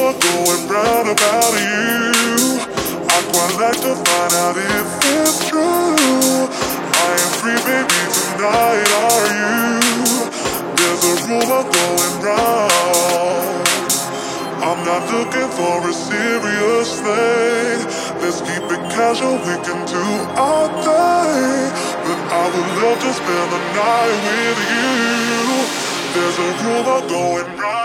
never going round about you. I quite like to find out if it's true. I am free, baby, tonight are you? There's a rumor going round. I'm not looking for a serious thing. Let's keep it casual, we can do our thing. But I would love to spend the night with you. There's a rumor going round.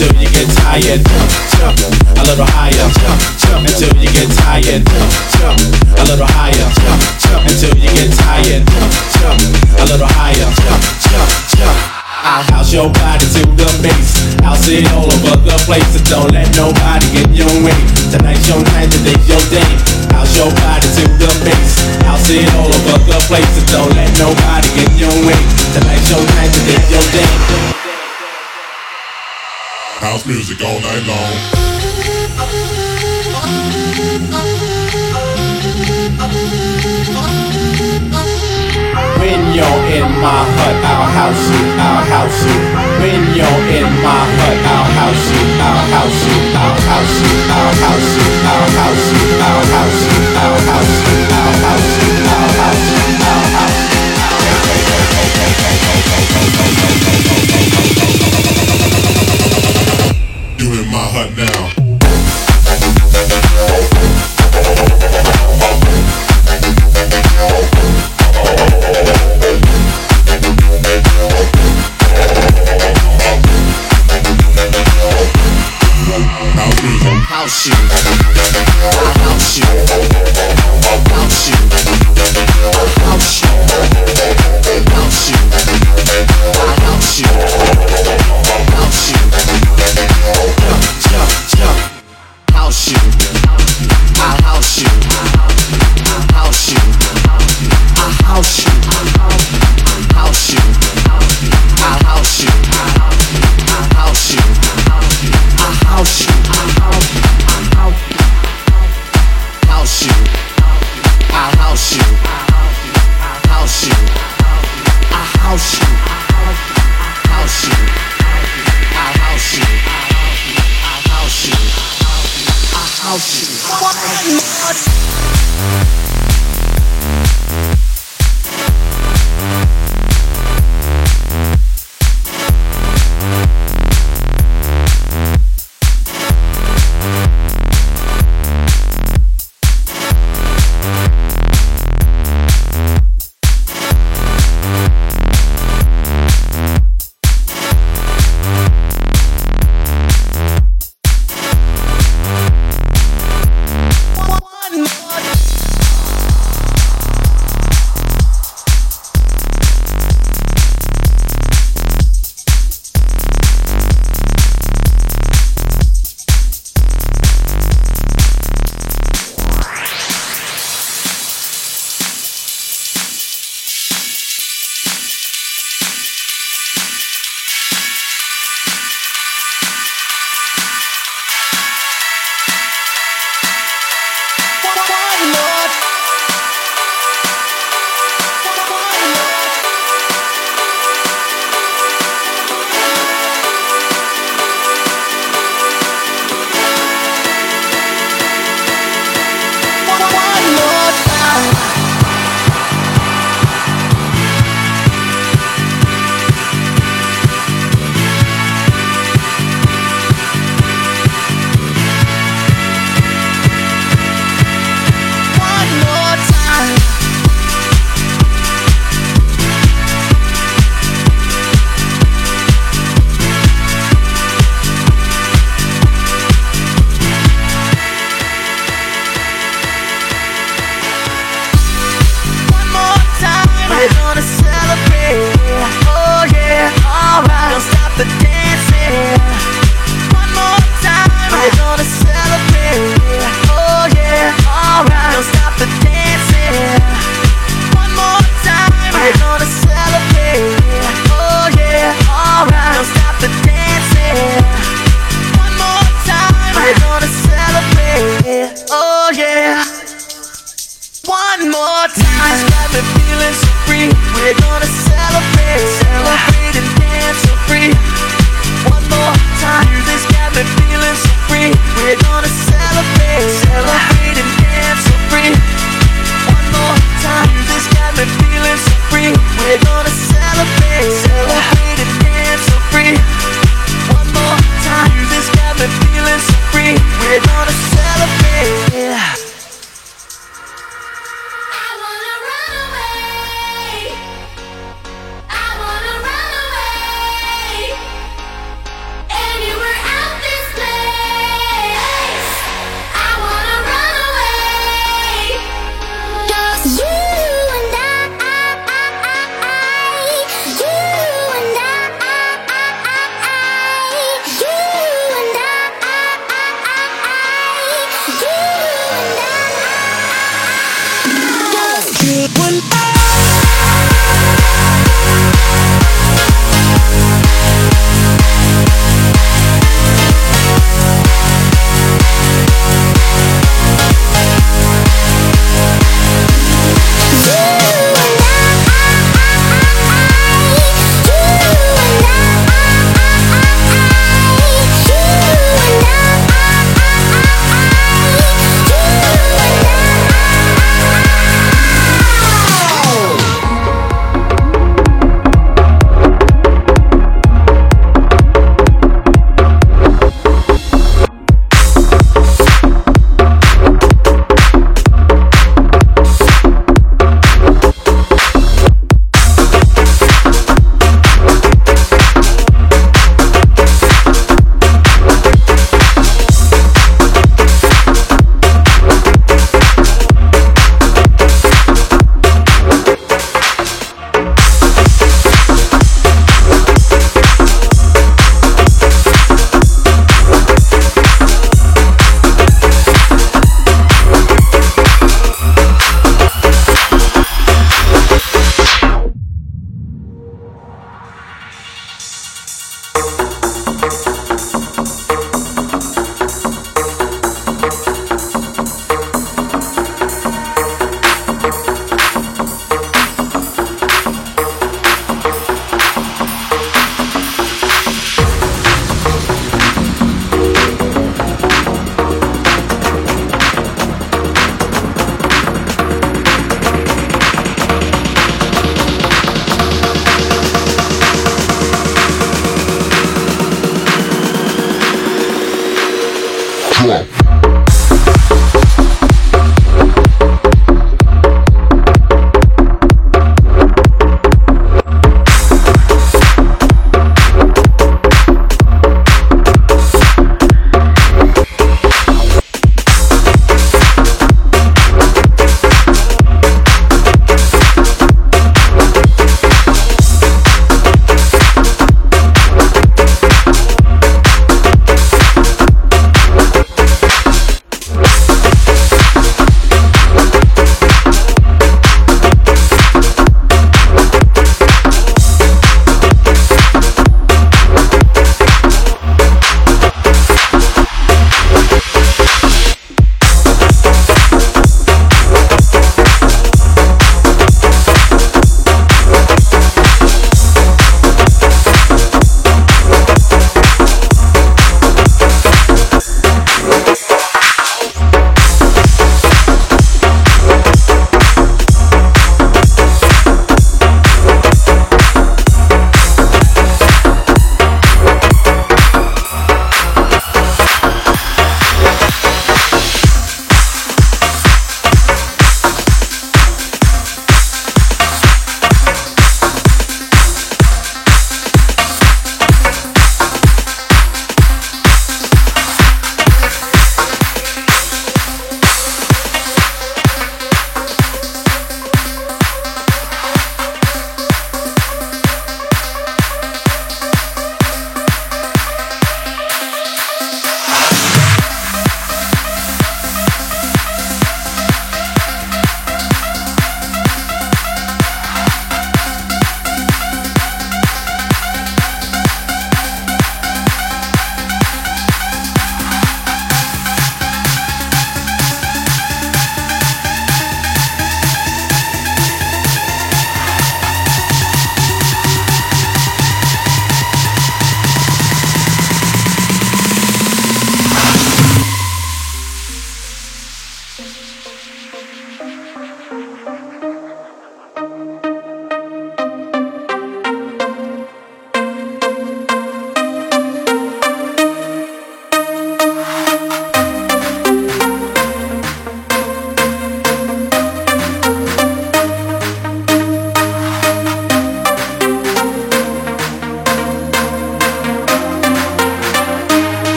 until you get tired. Jump a little higher. Jump, jump until you get tired. Jump a little higher. Jump, jump until you get tired. Jump a little higher. Jump, jump, jump. I'll house your body to the base. I'll see all over the place. And don't let nobody get in your way. Tonight's your night, today's your day. House your body to the base. I'll see all over the place. And don't let nobody get in your way. Tonight's your night, today's your day house music all night long. When you're in my hut, I'll house you, I'll house you. When you're in my hut, I'll house you, I'll house you, I'll house you, I'll house you, I'll house you, I'll house you, I'll house you, I'll house you, I'll house you, I'll house you. cut now. House shoes.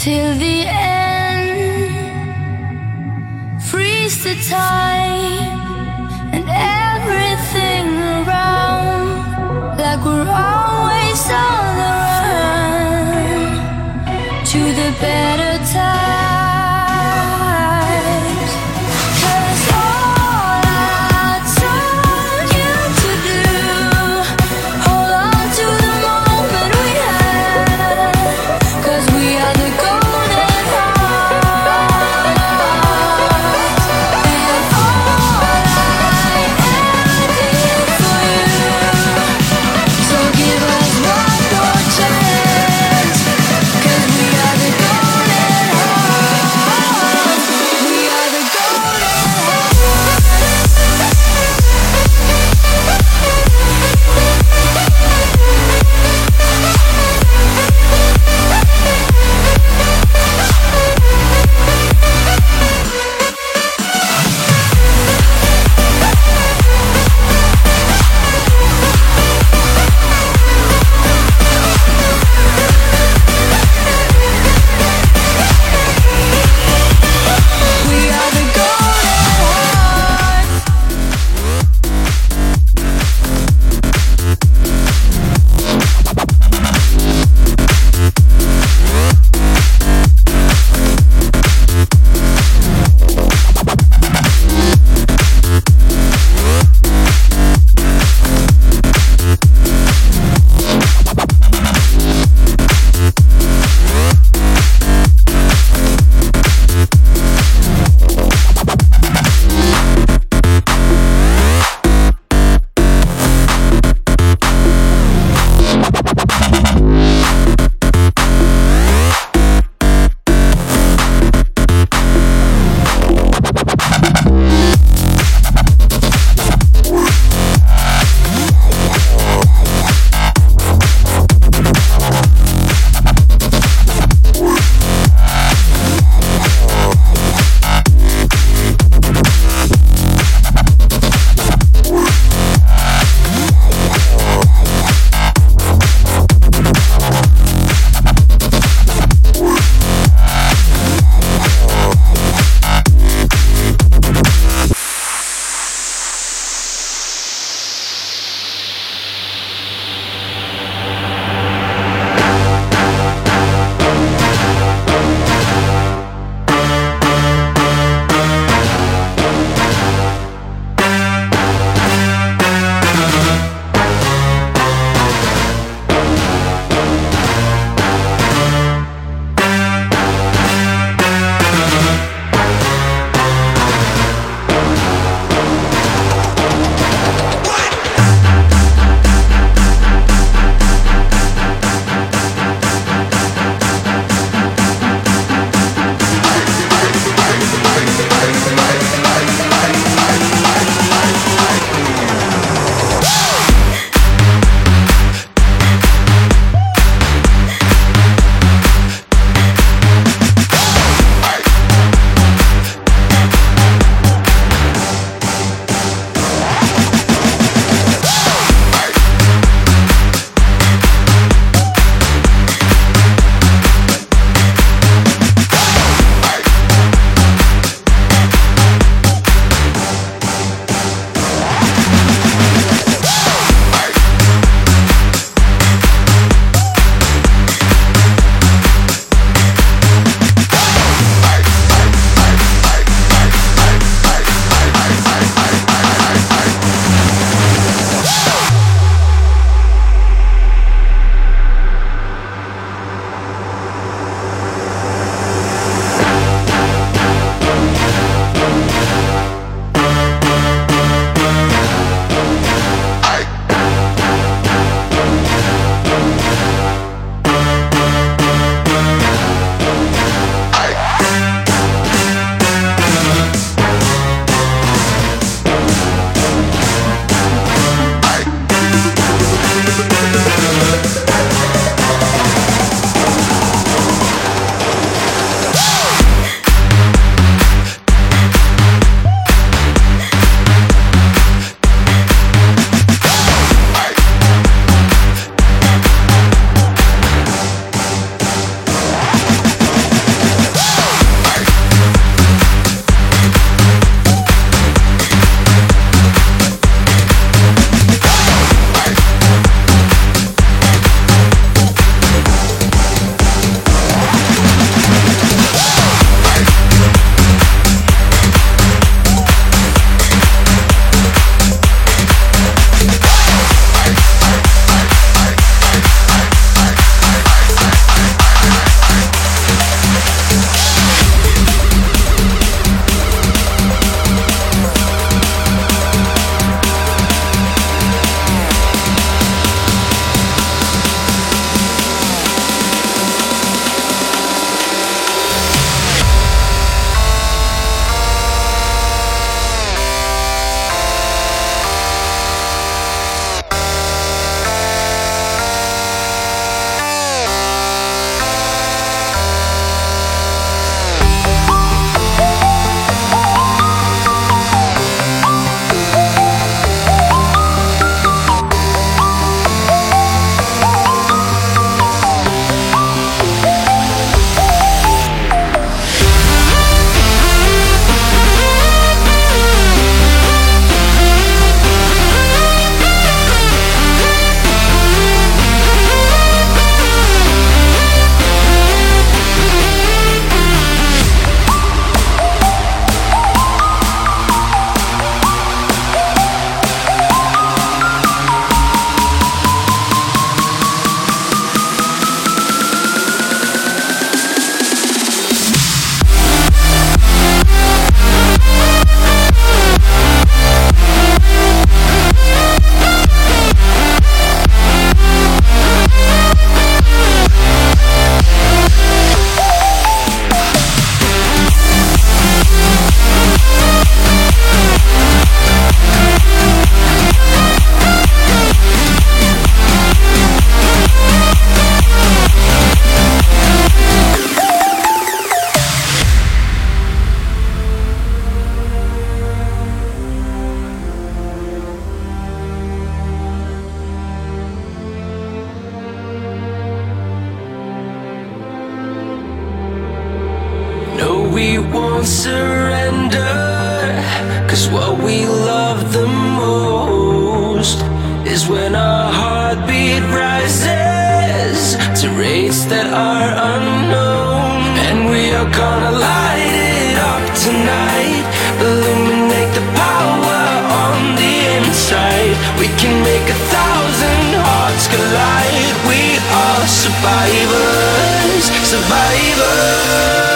Till the end. Freeze the time survivors, survivors.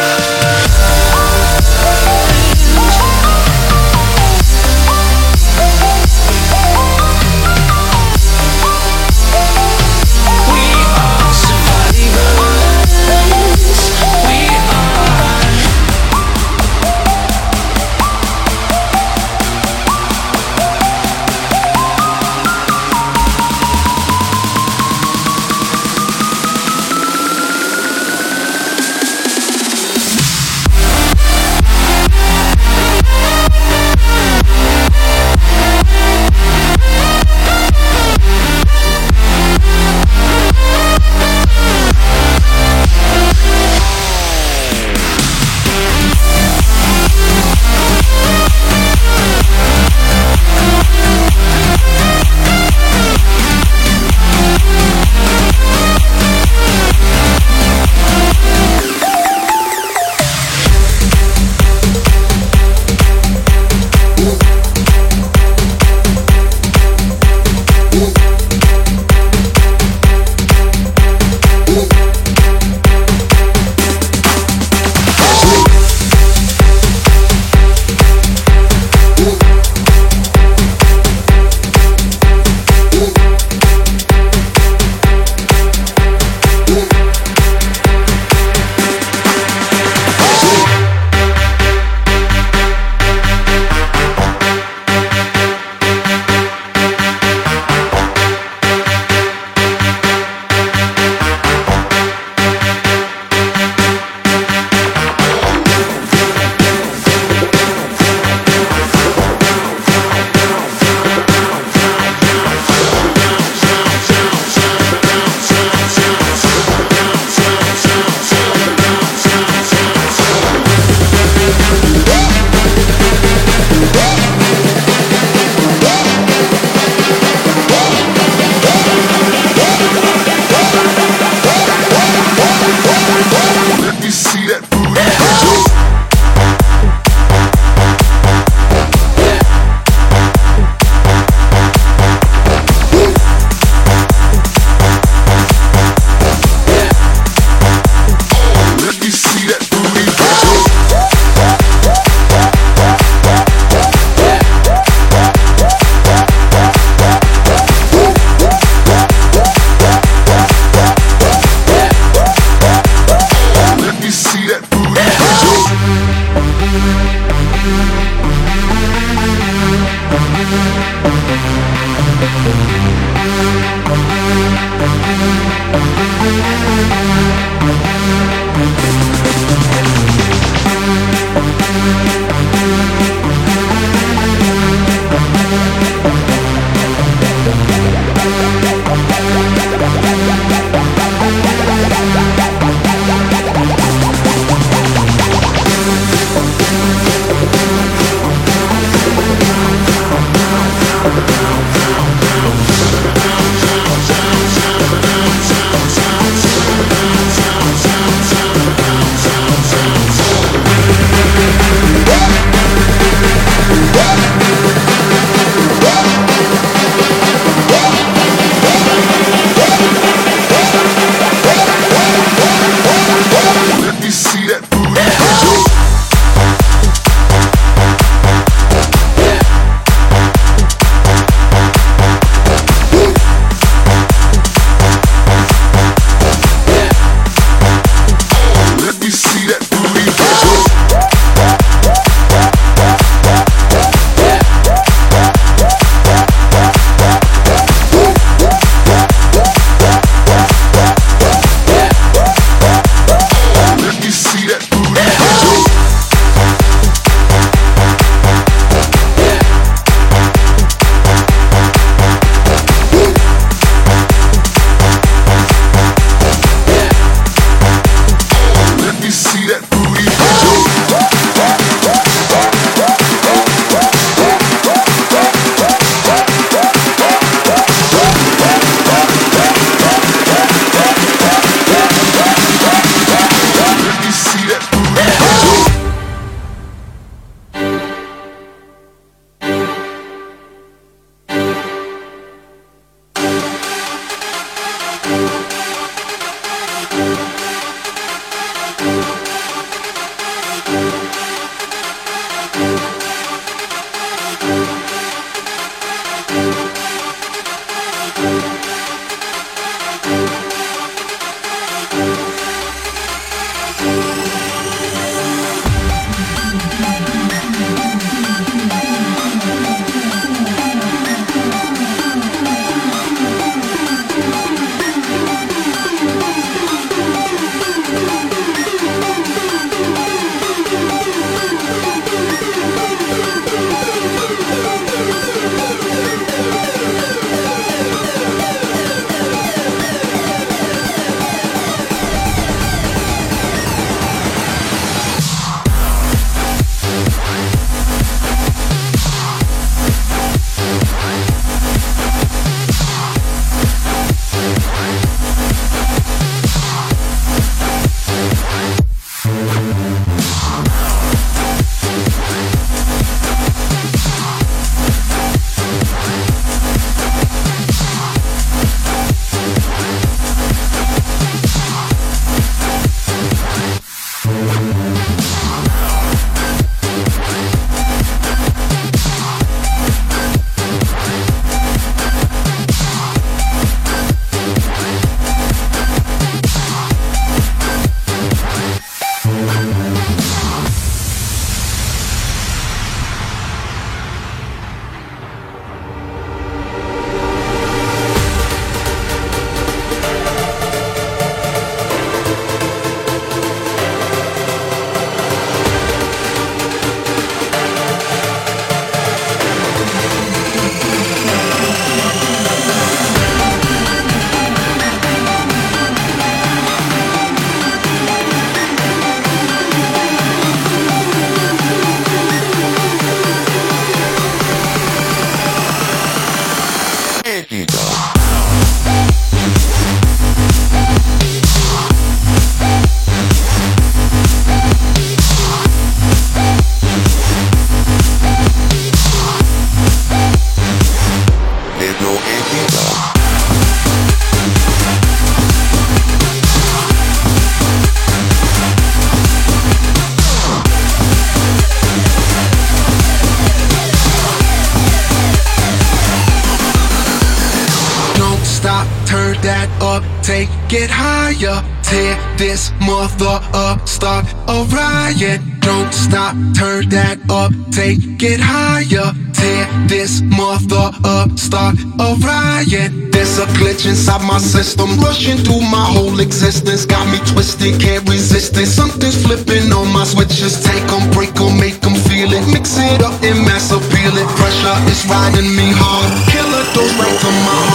Glitch inside my system, rushing through my whole existence. Got me twisted, can't resist it. Something's flipping on my switches. Take them, break them, make them feel it. Mix it up and mass appeal it. Pressure is riding me hard. Killer dose right to my heart,